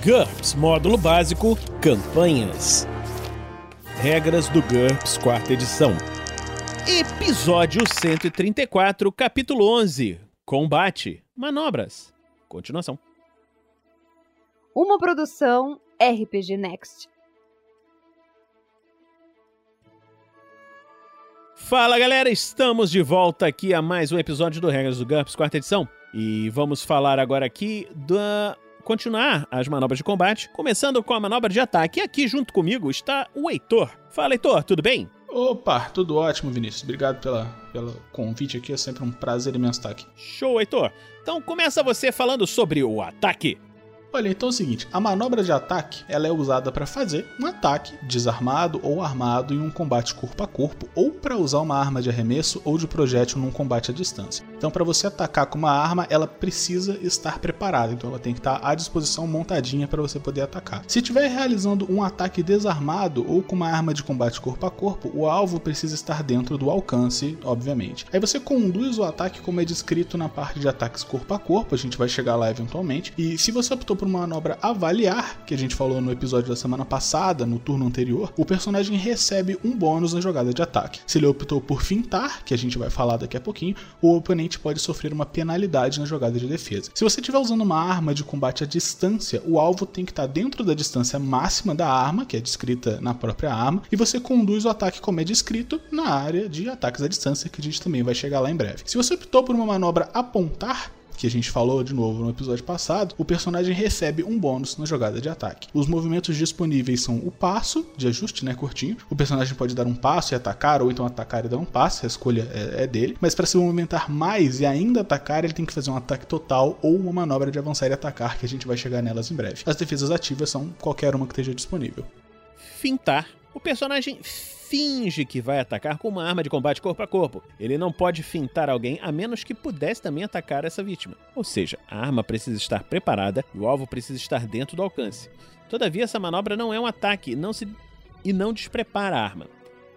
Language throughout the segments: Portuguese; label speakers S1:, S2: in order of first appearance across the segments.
S1: GURPS Módulo Básico Campanhas. Regras do GURPS Quarta Edição. Episódio 134, Capítulo 11 Combate, Manobras. Continuação.
S2: Uma produção RPG Next.
S1: Fala galera, estamos de volta aqui a mais um episódio do Regras do GURPS Quarta Edição. E vamos falar agora aqui da continuar as manobras de combate, começando com a manobra de ataque. E aqui junto comigo está o Heitor. Fala, Heitor, tudo bem?
S3: Opa, tudo ótimo, Vinícius. Obrigado pela, pelo convite aqui. É sempre um prazer imenso estar aqui.
S1: Show, Heitor. Então começa você falando sobre o ataque.
S3: Olha, então é o seguinte, a manobra de ataque, ela é usada para fazer um ataque desarmado ou armado em um combate corpo a corpo, ou para usar uma arma de arremesso ou de projétil num combate à distância. Então, para você atacar com uma arma, ela precisa estar preparada, então ela tem que estar à disposição montadinha para você poder atacar. Se estiver realizando um ataque desarmado ou com uma arma de combate corpo a corpo, o alvo precisa estar dentro do alcance, obviamente. Aí você conduz o ataque como é descrito na parte de ataques corpo a corpo, a gente vai chegar lá eventualmente. E se você optou por uma manobra avaliar, que a gente falou no episódio da semana passada, no turno anterior, o personagem recebe um bônus na jogada de ataque. Se ele optou por fintar, que a gente vai falar daqui a pouquinho, o oponente pode sofrer uma penalidade na jogada de defesa. Se você estiver usando uma arma de combate à distância, o alvo tem que estar dentro da distância máxima da arma, que é descrita na própria arma, e você conduz o ataque como é descrito na área de ataques à distância, que a gente também vai chegar lá em breve. Se você optou por uma manobra apontar, que a gente falou de novo no episódio passado, o personagem recebe um bônus na jogada de ataque. Os movimentos disponíveis são o passo, de ajuste, né, curtinho. O personagem pode dar um passo e atacar, ou então atacar e dar um passo, a escolha é, é dele. Mas para se movimentar mais e ainda atacar, ele tem que fazer um ataque total ou uma manobra de avançar e atacar, que a gente vai chegar nelas em breve. As defesas ativas são qualquer uma que esteja disponível.
S1: Fintar. O personagem finge que vai atacar com uma arma de combate corpo a corpo. Ele não pode fintar alguém a menos que pudesse também atacar essa vítima. Ou seja, a arma precisa estar preparada e o alvo precisa estar dentro do alcance. Todavia, essa manobra não é um ataque não se... e não desprepara a arma.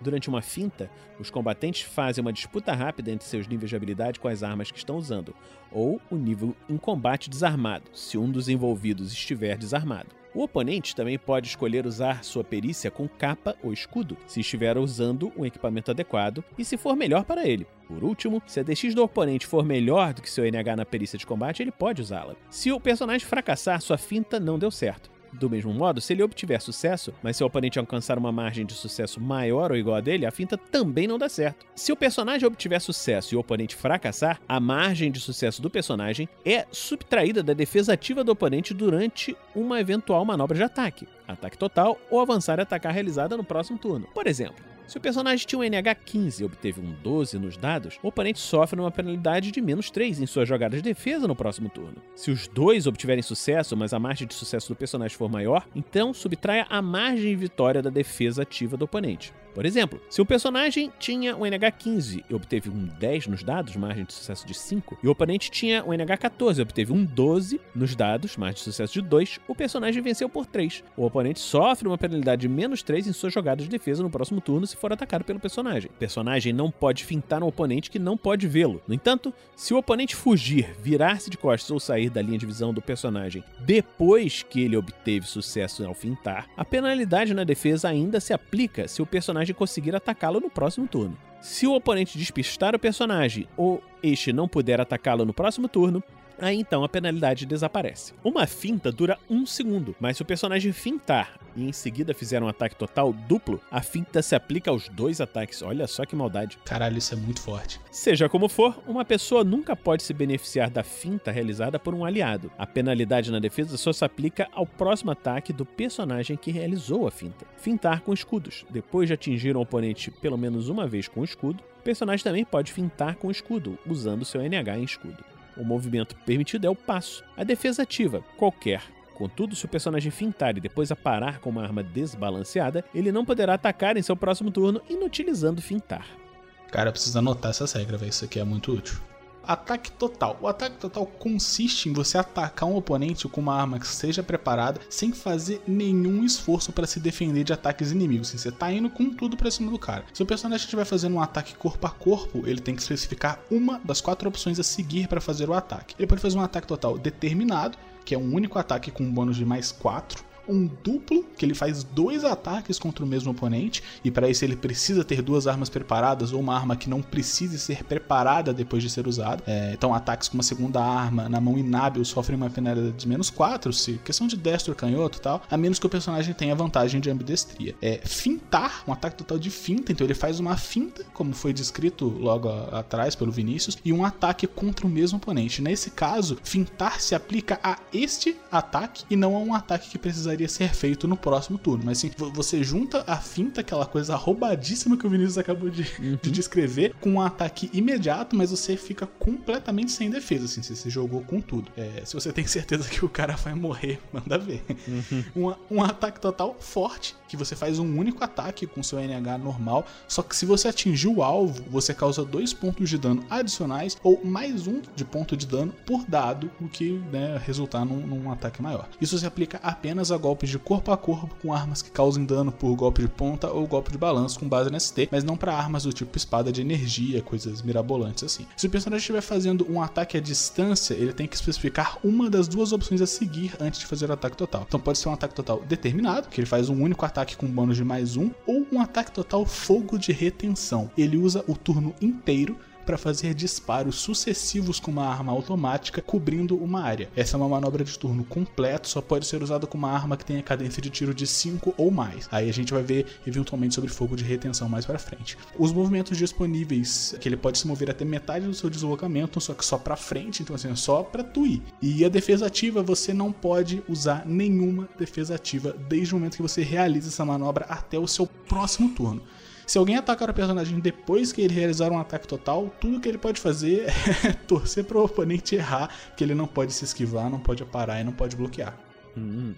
S1: Durante uma finta, os combatentes fazem uma disputa rápida entre seus níveis de habilidade com as armas que estão usando, ou o nível em combate desarmado, se um dos envolvidos estiver desarmado. O oponente também pode escolher usar sua perícia com capa ou escudo, se estiver usando um equipamento adequado e se for melhor para ele. Por último, se a DX do oponente for melhor do que seu NH na perícia de combate, ele pode usá-la. Se o personagem fracassar, sua finta não deu certo. Do mesmo modo, se ele obtiver sucesso, mas seu oponente alcançar uma margem de sucesso maior ou igual a dele, a finta também não dá certo. Se o personagem obtiver sucesso e o oponente fracassar, a margem de sucesso do personagem é subtraída da defesa ativa do oponente durante uma eventual manobra de ataque, ataque total ou avançar e atacar realizada no próximo turno. Por exemplo, se o personagem tinha um NH 15 e obteve um 12 nos dados, o oponente sofre uma penalidade de menos 3 em sua jogada de defesa no próximo turno. Se os dois obtiverem sucesso, mas a margem de sucesso do personagem for maior, então subtraia a margem de vitória da defesa ativa do oponente. Por exemplo, se o personagem tinha um NH15 e obteve um 10 nos dados, margem de sucesso de 5, e o oponente tinha um NH14 e obteve um 12 nos dados, margem de sucesso de 2, o personagem venceu por 3. O oponente sofre uma penalidade de menos 3 em sua jogada de defesa no próximo turno se for atacado pelo personagem. O personagem não pode fintar um oponente que não pode vê-lo. No entanto, se o oponente fugir, virar-se de costas ou sair da linha de visão do personagem depois que ele obteve sucesso ao fintar, a penalidade na defesa ainda se aplica se o personagem conseguir atacá-lo no próximo turno. Se o oponente despistar o personagem ou este não puder atacá-lo no próximo turno, aí então a penalidade desaparece. Uma finta dura um segundo, mas se o personagem fintar e em seguida fizer um ataque total duplo, a finta se aplica aos dois ataques. Olha só que maldade.
S3: Caralho, isso é muito forte.
S1: Seja como for, uma pessoa nunca pode se beneficiar da finta realizada por um aliado. A penalidade na defesa só se aplica ao próximo ataque do personagem que realizou a finta. Fintar com escudos. Depois de atingir um oponente pelo menos uma vez com o escudo, o personagem também pode fintar com escudo, usando seu NH em escudo. O movimento permitido é o passo. A defesa ativa, qualquer. Contudo, se o personagem fintar e depois aparar com uma arma desbalanceada, ele não poderá atacar em seu próximo turno inutilizando fintar.
S3: Cara, precisa anotar essas regras, velho. Isso aqui é muito útil. Ataque total. O ataque total consiste em você atacar um oponente com uma arma que esteja preparada sem fazer nenhum esforço para se defender de ataques inimigos. Assim, você tá indo com tudo para cima do cara. Se o personagem estiver fazendo um ataque corpo a corpo, ele tem que especificar uma das quatro opções a seguir para fazer o ataque. Ele pode fazer um ataque total determinado, que é um único ataque com um bônus de mais 4 um duplo, que ele faz dois ataques contra o mesmo oponente, e para isso ele precisa ter duas armas preparadas ou uma arma que não precise ser preparada depois de ser usada. É, então, ataques com uma segunda arma na mão inábil sofrem uma penalidade de menos 4, se questão de destro canhoto tal, a menos que o personagem tenha vantagem de ambidestria. É, fintar, um ataque total de finta, então ele faz uma finta, como foi descrito logo a, atrás pelo Vinícius, e um ataque contra o mesmo oponente. Nesse caso, fintar se aplica a este ataque e não a um ataque que precisaria precisaria ser feito no próximo turno. Mas assim, você junta a finta, aquela coisa roubadíssima que o Vinícius acabou de, uhum. de descrever, com um ataque imediato, mas você fica completamente sem defesa, assim, se você jogou com tudo. É, se você tem certeza que o cara vai morrer, manda ver. Uhum. Um, um ataque total forte, que você faz um único ataque com seu NH normal, só que se você atingir o alvo, você causa dois pontos de dano adicionais ou mais um de ponto de dano por dado, o que né, resultar num, num ataque maior. Isso se aplica apenas a golpes de corpo a corpo com armas que causem dano por golpe de ponta ou golpe de balanço com base no ST, mas não para armas do tipo espada de energia, coisas mirabolantes assim. Se o personagem estiver fazendo um ataque à distância, ele tem que especificar uma das duas opções a seguir antes de fazer o ataque total. Então pode ser um ataque total determinado, que ele faz um único ataque com bônus de mais um, ou um ataque total fogo de retenção. Ele usa o turno inteiro para fazer disparos sucessivos com uma arma automática cobrindo uma área. Essa é uma manobra de turno completo, só pode ser usada com uma arma que tenha cadência de tiro de 5 ou mais. Aí a gente vai ver eventualmente sobre fogo de retenção mais para frente. Os movimentos disponíveis, que ele pode se mover até metade do seu deslocamento, só que só para frente, então assim, é só para tu ir. E a defesa ativa, você não pode usar nenhuma defesa ativa desde o momento que você realiza essa manobra até o seu próximo turno. Se alguém atacar o personagem depois que ele realizar um ataque total, tudo que ele pode fazer é torcer para o oponente errar, que ele não pode se esquivar, não pode parar e não pode bloquear.
S1: Hum.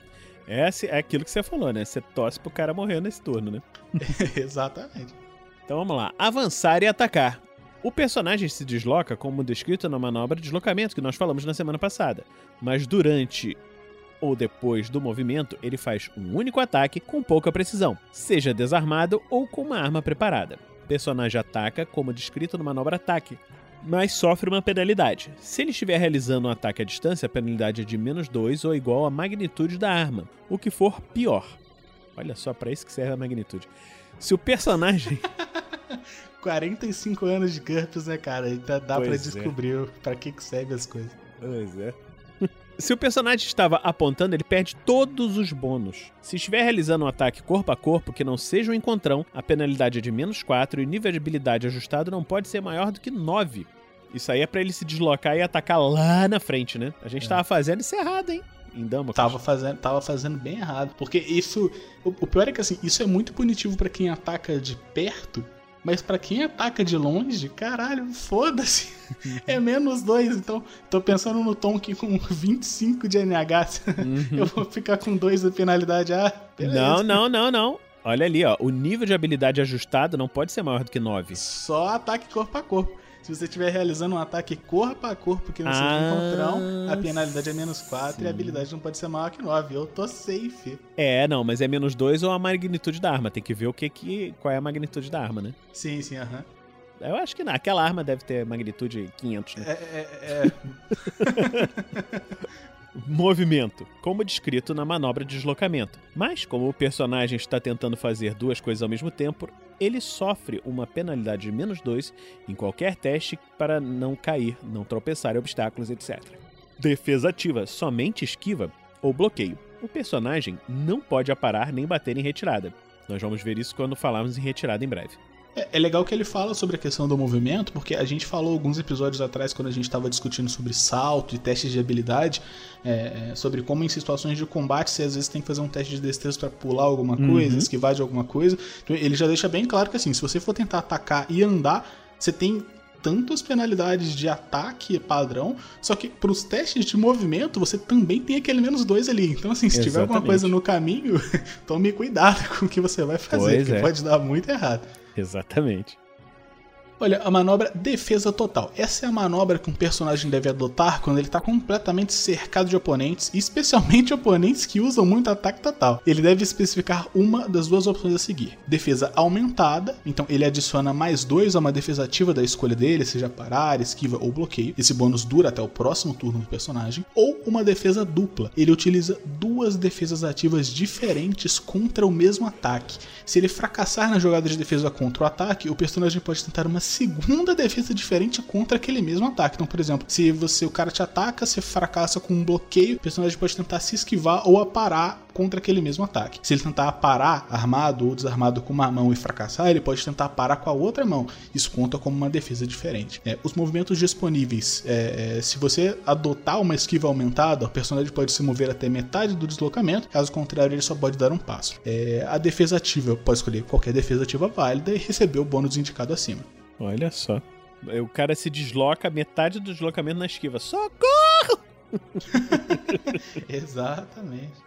S1: É, é aquilo que você falou, né? Você torce pro cara morrer nesse turno, né?
S3: Exatamente.
S1: Então vamos lá. Avançar e atacar. O personagem se desloca como descrito na manobra de deslocamento que nós falamos na semana passada, mas durante ou depois do movimento, ele faz um único ataque com pouca precisão, seja desarmado ou com uma arma preparada. O personagem ataca como descrito no manobra ataque, mas sofre uma penalidade. Se ele estiver realizando um ataque à distância, a penalidade é de menos 2 ou igual à magnitude da arma, o que for pior. Olha só, para isso que serve a magnitude. Se o personagem.
S3: 45 anos de GURPS, né, cara? Ainda dá pois pra é. descobrir é. pra que, que serve as coisas.
S1: Pois é. Se o personagem estava apontando, ele perde todos os bônus. Se estiver realizando um ataque corpo a corpo que não seja um encontrão, a penalidade é de menos 4 e o nível de habilidade ajustado não pode ser maior do que 9. Isso aí é para ele se deslocar e atacar lá na frente, né? A gente é. tava fazendo isso errado, hein? Em Dama.
S3: Tava fazendo, tava fazendo bem errado. Porque isso. O, o pior é que assim, isso é muito punitivo para quem ataca de perto mas para quem ataca de longe, caralho, foda-se. É menos dois. Então, tô pensando no Tom que com 25 de NH, uhum. eu vou ficar com dois de penalidade. Ah,
S1: beleza. Não, não, não, não. Olha ali, ó. O nível de habilidade ajustado não pode ser maior do que 9.
S3: Só ataque corpo a corpo. Se você estiver realizando um ataque corpo a corpo que não seja ah, encontrão, a penalidade é menos 4 sim. e a habilidade não pode ser maior que 9. Eu tô safe.
S1: É, não, mas é menos 2 ou a magnitude da arma. Tem que ver o que, que qual é a magnitude da arma, né?
S3: Sim, sim, aham.
S1: Eu acho que não. Aquela arma deve ter magnitude 500. Né?
S3: É, é,
S1: é. movimento, como descrito na manobra de deslocamento. Mas, como o personagem está tentando fazer duas coisas ao mesmo tempo, ele sofre uma penalidade de menos 2 em qualquer teste para não cair, não tropeçar em obstáculos, etc. Defesa ativa, somente esquiva ou bloqueio. O personagem não pode aparar nem bater em retirada. Nós vamos ver isso quando falarmos em retirada em breve.
S3: É, é, legal que ele fala sobre a questão do movimento, porque a gente falou alguns episódios atrás, quando a gente estava discutindo sobre salto e testes de habilidade, é, é, sobre como em situações de combate você às vezes tem que fazer um teste de destreza para pular alguma uhum. coisa, uhum. esquivar de alguma coisa. Então ele já deixa bem claro que assim, se você for tentar atacar e andar, você tem tantas penalidades de ataque padrão, só que para os testes de movimento você também tem aquele menos dois ali. Então, assim, se Exatamente. tiver alguma coisa no caminho, tome cuidado com o que você vai fazer, pois que é. pode dar muito errado.
S1: Exatamente.
S3: Olha, a manobra defesa total. Essa é a manobra que um personagem deve adotar quando ele está completamente cercado de oponentes, especialmente oponentes que usam muito ataque total. Ele deve especificar uma das duas opções a seguir: defesa aumentada, então ele adiciona mais dois a uma defesa ativa da escolha dele, seja parar, esquiva ou bloqueio. Esse bônus dura até o próximo turno do personagem. Ou uma defesa dupla. Ele utiliza duas defesas ativas diferentes contra o mesmo ataque. Se ele fracassar na jogada de defesa contra o ataque, o personagem pode tentar uma segunda defesa diferente contra aquele mesmo ataque. Então, por exemplo, se você o cara te ataca, você fracassa com um bloqueio, o personagem pode tentar se esquivar ou aparar contra aquele mesmo ataque. Se ele tentar parar armado ou desarmado com uma mão e fracassar, ele pode tentar parar com a outra mão. Isso conta como uma defesa diferente. É, os movimentos disponíveis, é, é, se você adotar uma esquiva aumentada, o personagem pode se mover até metade do deslocamento, caso contrário, ele só pode dar um passo. É, a defesa ativa pode escolher qualquer defesa ativa válida e receber o bônus indicado acima.
S1: Olha só. O cara se desloca metade do deslocamento na esquiva. Socorro!
S3: Exatamente.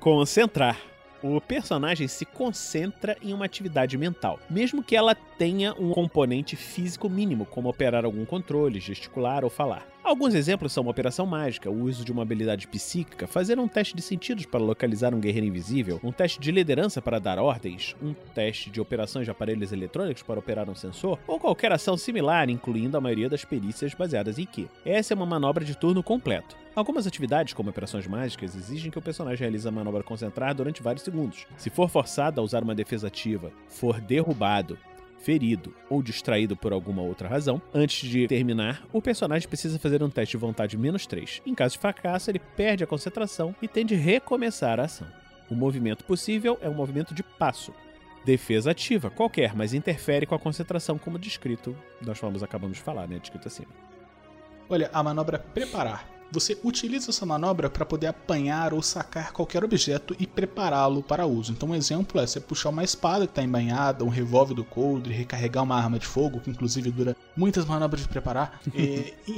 S1: Concentrar. O personagem se concentra em uma atividade mental, mesmo que ela tenha um componente físico mínimo, como operar algum controle, gesticular ou falar. Alguns exemplos são uma operação mágica, o uso de uma habilidade psíquica, fazer um teste de sentidos para localizar um guerreiro invisível, um teste de liderança para dar ordens, um teste de operações de aparelhos eletrônicos para operar um sensor, ou qualquer ação similar, incluindo a maioria das perícias baseadas em Ki. Essa é uma manobra de turno completo. Algumas atividades, como operações mágicas, exigem que o personagem realize a manobra concentrar durante vários segundos. Se for forçado a usar uma defesa ativa, for derrubado, ferido ou distraído por alguma outra razão, antes de terminar, o personagem precisa fazer um teste de vontade menos 3. Em caso de fracasso, ele perde a concentração e tem de recomeçar a ação. O movimento possível é um movimento de passo. Defesa ativa, qualquer, mas interfere com a concentração, como descrito. Nós vamos acabamos de falar, né? Descrito acima.
S3: Olha, a manobra preparar você utiliza essa manobra para poder apanhar ou sacar qualquer objeto e prepará-lo para uso. Então, um exemplo é você puxar uma espada que está embanhada, um revólver do coldre, recarregar uma arma de fogo, que inclusive dura muitas manobras de preparar. e,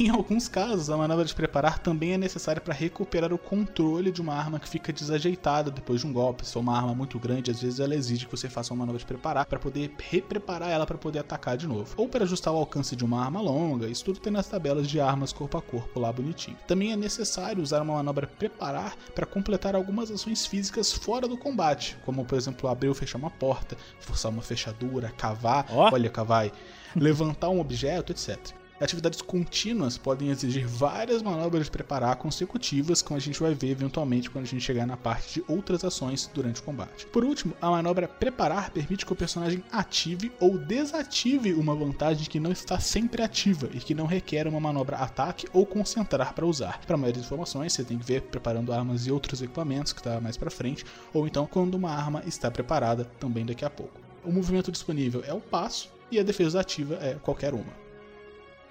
S3: em, em alguns casos, a manobra de preparar também é necessária para recuperar o controle de uma arma que fica desajeitada depois de um golpe. Se for uma arma muito grande, às vezes ela exige que você faça uma manobra de preparar para poder repreparar ela para poder atacar de novo. Ou para ajustar o alcance de uma arma longa. Isso tudo tem nas tabelas de armas corpo a corpo lá bonitinho. Também é necessário usar uma manobra preparar para completar algumas ações físicas fora do combate, como por exemplo abrir ou fechar uma porta, forçar uma fechadura, cavar, oh. olha, cavar, levantar um objeto, etc. Atividades contínuas podem exigir várias manobras de preparar consecutivas, como a gente vai ver eventualmente quando a gente chegar na parte de outras ações durante o combate. Por último, a manobra preparar permite que o personagem ative ou desative uma vantagem que não está sempre ativa e que não requer uma manobra ataque ou concentrar para usar. Para maiores informações, você tem que ver preparando armas e outros equipamentos que está mais para frente, ou então quando uma arma está preparada também daqui a pouco. O movimento disponível é o passo e a defesa ativa é qualquer uma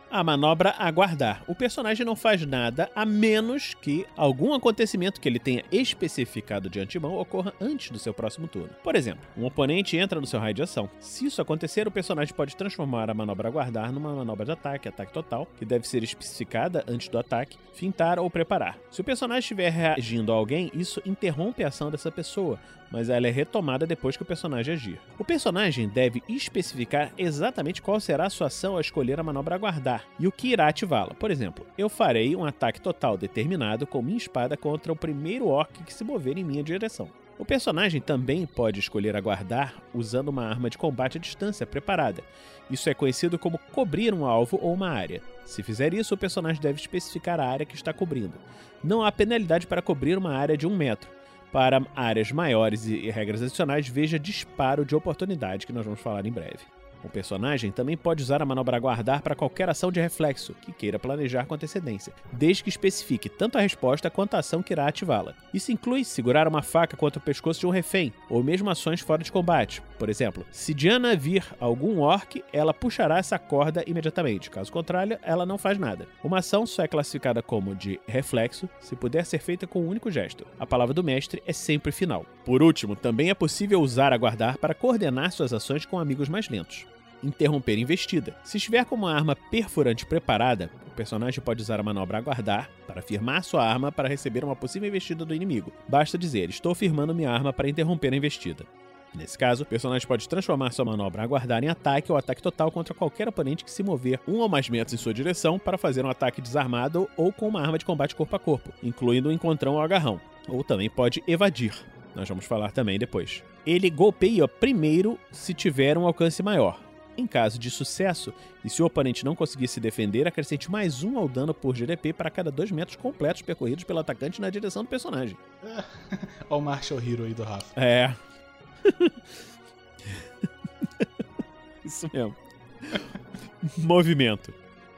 S1: a manobra aguardar. O personagem não faz nada a menos que algum acontecimento que ele tenha especificado de antemão ocorra antes do seu próximo turno. Por exemplo, um oponente entra no seu raio de ação. Se isso acontecer, o personagem pode transformar a manobra aguardar numa manobra de ataque, ataque total, que deve ser especificada antes do ataque, fintar ou preparar. Se o personagem estiver reagindo a alguém, isso interrompe a ação dessa pessoa, mas ela é retomada depois que o personagem agir. O personagem deve especificar exatamente qual será a sua ação ao escolher a manobra aguardar e o que irá ativá-la. Por exemplo, eu farei um ataque total determinado com minha espada contra o primeiro orc que se mover em minha direção. O personagem também pode escolher aguardar usando uma arma de combate à distância preparada. Isso é conhecido como cobrir um alvo ou uma área. Se fizer isso, o personagem deve especificar a área que está cobrindo. Não há penalidade para cobrir uma área de um metro, para áreas maiores e regras adicionais, veja disparo de oportunidade, que nós vamos falar em breve. O personagem também pode usar a manobra guardar para qualquer ação de reflexo que queira planejar com antecedência, desde que especifique tanto a resposta quanto a ação que irá ativá-la. Isso inclui segurar uma faca contra o pescoço de um refém, ou mesmo ações fora de combate. Por exemplo, se Diana vir algum orc, ela puxará essa corda imediatamente, caso contrário, ela não faz nada. Uma ação só é classificada como de reflexo se puder ser feita com um único gesto. A palavra do mestre é sempre final. Por último, também é possível usar a guardar para coordenar suas ações com amigos mais lentos interromper investida. Se estiver com uma arma perfurante preparada, o personagem pode usar a manobra aguardar para firmar sua arma para receber uma possível investida do inimigo. Basta dizer: Estou firmando minha arma para interromper a investida. Nesse caso, o personagem pode transformar sua manobra aguardar em ataque ou ataque total contra qualquer oponente que se mover um ou mais metros em sua direção para fazer um ataque desarmado ou com uma arma de combate corpo a corpo, incluindo o encontrão ou agarrão. Ou também pode evadir. Nós vamos falar também depois. Ele golpeia primeiro se tiver um alcance maior. Em caso de sucesso, e se o oponente não conseguir se defender, acrescente mais um ao dano por GDP para cada dois metros completos percorridos pelo atacante na direção do personagem.
S3: Olha o Marshall Hero aí do Rafa.
S1: É. Isso mesmo. Movimento.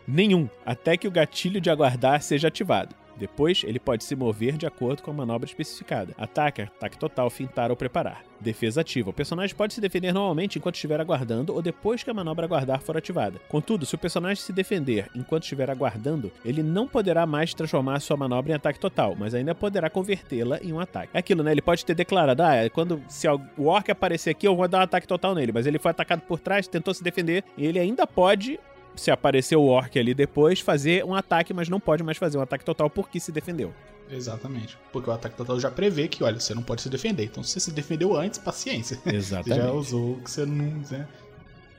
S1: Nenhum, até que o gatilho de aguardar seja ativado. Depois, ele pode se mover de acordo com a manobra especificada. Ataque, ataque total, fintar ou preparar. Defesa ativa. O personagem pode se defender normalmente enquanto estiver aguardando ou depois que a manobra aguardar for ativada. Contudo, se o personagem se defender enquanto estiver aguardando, ele não poderá mais transformar sua manobra em ataque total, mas ainda poderá convertê-la em um ataque. É aquilo, né? Ele pode ter declarado, ah, é quando se o orc aparecer aqui, eu vou dar um ataque total nele, mas ele foi atacado por trás, tentou se defender, e ele ainda pode se aparecer o orc ali depois, fazer um ataque, mas não pode mais fazer um ataque total porque se defendeu.
S3: Exatamente. Porque o ataque total já prevê que, olha, você não pode se defender. Então, se você se defendeu antes, paciência.
S1: Exatamente.
S3: Você já usou o que você não. Né?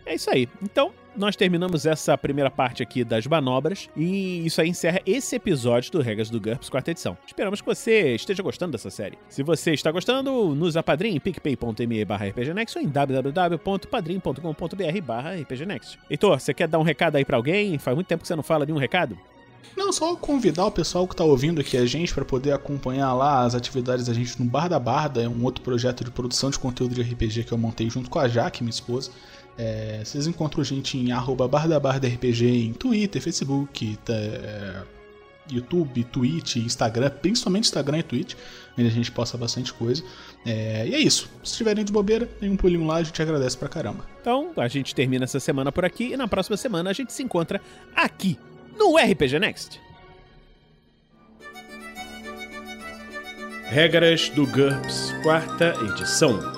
S1: É isso aí. Então, nós terminamos essa primeira parte aqui das manobras e isso aí encerra esse episódio do Regras do GURPS, quarta edição. Esperamos que você esteja gostando dessa série. Se você está gostando, nos apadrinhe em picpay.me barra rpgnext ou em www.padrim.com.br barra rpgnext. Heitor, você quer dar um recado aí pra alguém? Faz muito tempo que você não fala de um recado?
S3: Não, só convidar o pessoal que está ouvindo aqui a gente para poder acompanhar lá as atividades da gente no Bar da Barda, é um outro projeto de produção de conteúdo de RPG que eu montei junto com a Jaque, minha esposa. É, vocês encontram a gente em arroba bardabardrpg em Twitter, Facebook, tá, é, YouTube, Twitch, Instagram, principalmente Instagram e Twitch, onde a gente posta bastante coisa. É, e é isso. Se tiverem de bobeira, tem um pulinho lá, a gente agradece pra caramba.
S1: Então, a gente termina essa semana por aqui e na próxima semana a gente se encontra aqui no RPG Next. Regras do GURPS, quarta edição.